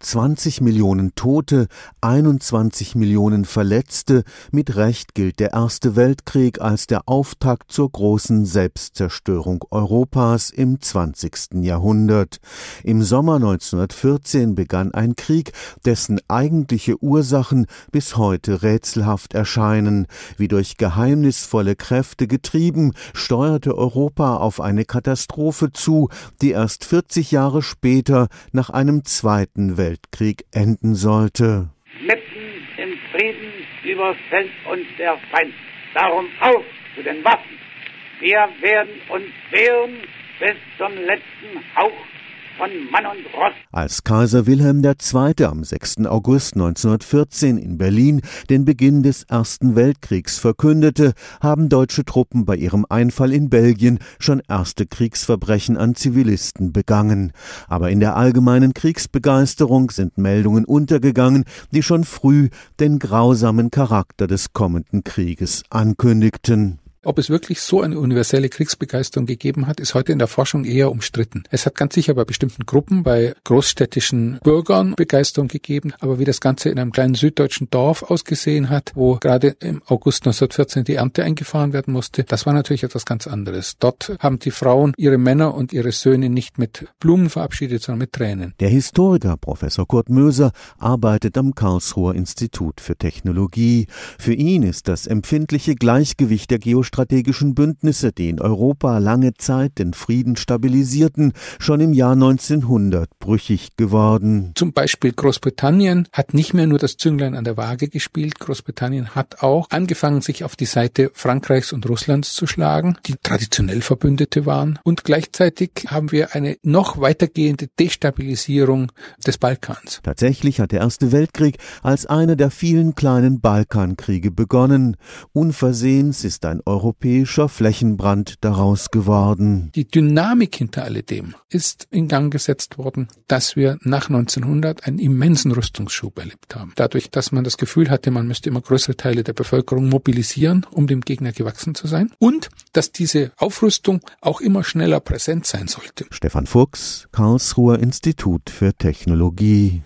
20 Millionen Tote, 21 Millionen Verletzte, mit Recht gilt der Erste Weltkrieg als der Auftakt zur großen Selbstzerstörung Europas im 20. Jahrhundert. Im Sommer 1914 begann ein Krieg, dessen eigentliche Ursachen bis heute rätselhaft erscheinen. Wie durch geheimnisvolle Kräfte getrieben, steuerte Europa auf eine Katastrophe zu, die erst 40 Jahre später nach einem Zweiten Weltkrieg Weltkrieg enden sollte. Mitten im Frieden überfällt uns der Feind. Darum auf zu den Waffen. Wir werden uns wehren bis zum letzten Hauch von Mann und Ross. Als Kaiser Wilhelm II. am 6. August 1914 in Berlin den Beginn des Ersten Weltkriegs verkündete, haben deutsche Truppen bei ihrem Einfall in Belgien schon erste Kriegsverbrechen an Zivilisten begangen. Aber in der allgemeinen Kriegsbegeisterung sind Meldungen untergegangen, die schon früh den grausamen Charakter des kommenden Krieges ankündigten. Ob es wirklich so eine universelle Kriegsbegeisterung gegeben hat, ist heute in der Forschung eher umstritten. Es hat ganz sicher bei bestimmten Gruppen, bei großstädtischen Bürgern Begeisterung gegeben, aber wie das Ganze in einem kleinen süddeutschen Dorf ausgesehen hat, wo gerade im August 1914 die Ernte eingefahren werden musste, das war natürlich etwas ganz anderes. Dort haben die Frauen ihre Männer und ihre Söhne nicht mit Blumen verabschiedet, sondern mit Tränen. Der Historiker Professor Kurt Möser arbeitet am Karlsruher Institut für Technologie. Für ihn ist das empfindliche Gleichgewicht der Geostrategie geostrategischen Bündnisse, die in Europa lange Zeit den Frieden stabilisierten, schon im Jahr 1900 brüchig geworden. Zum Beispiel Großbritannien hat nicht mehr nur das Zünglein an der Waage gespielt, Großbritannien hat auch angefangen, sich auf die Seite Frankreichs und Russlands zu schlagen, die traditionell Verbündete waren. Und gleichzeitig haben wir eine noch weitergehende Destabilisierung des Balkans. Tatsächlich hat der Erste Weltkrieg als einer der vielen kleinen Balkankriege begonnen. Unversehens ist ein europäischer Flächenbrand daraus geworden. Die Dynamik hinter alledem ist in Gang gesetzt worden, dass wir nach 1900 einen immensen Rüstungsschub erlebt haben. Dadurch, dass man das Gefühl hatte, man müsste immer größere Teile der Bevölkerung mobilisieren, um dem Gegner gewachsen zu sein. Und dass diese Aufrüstung auch immer schneller präsent sein sollte. Stefan Fuchs, Karlsruher Institut für Technologie.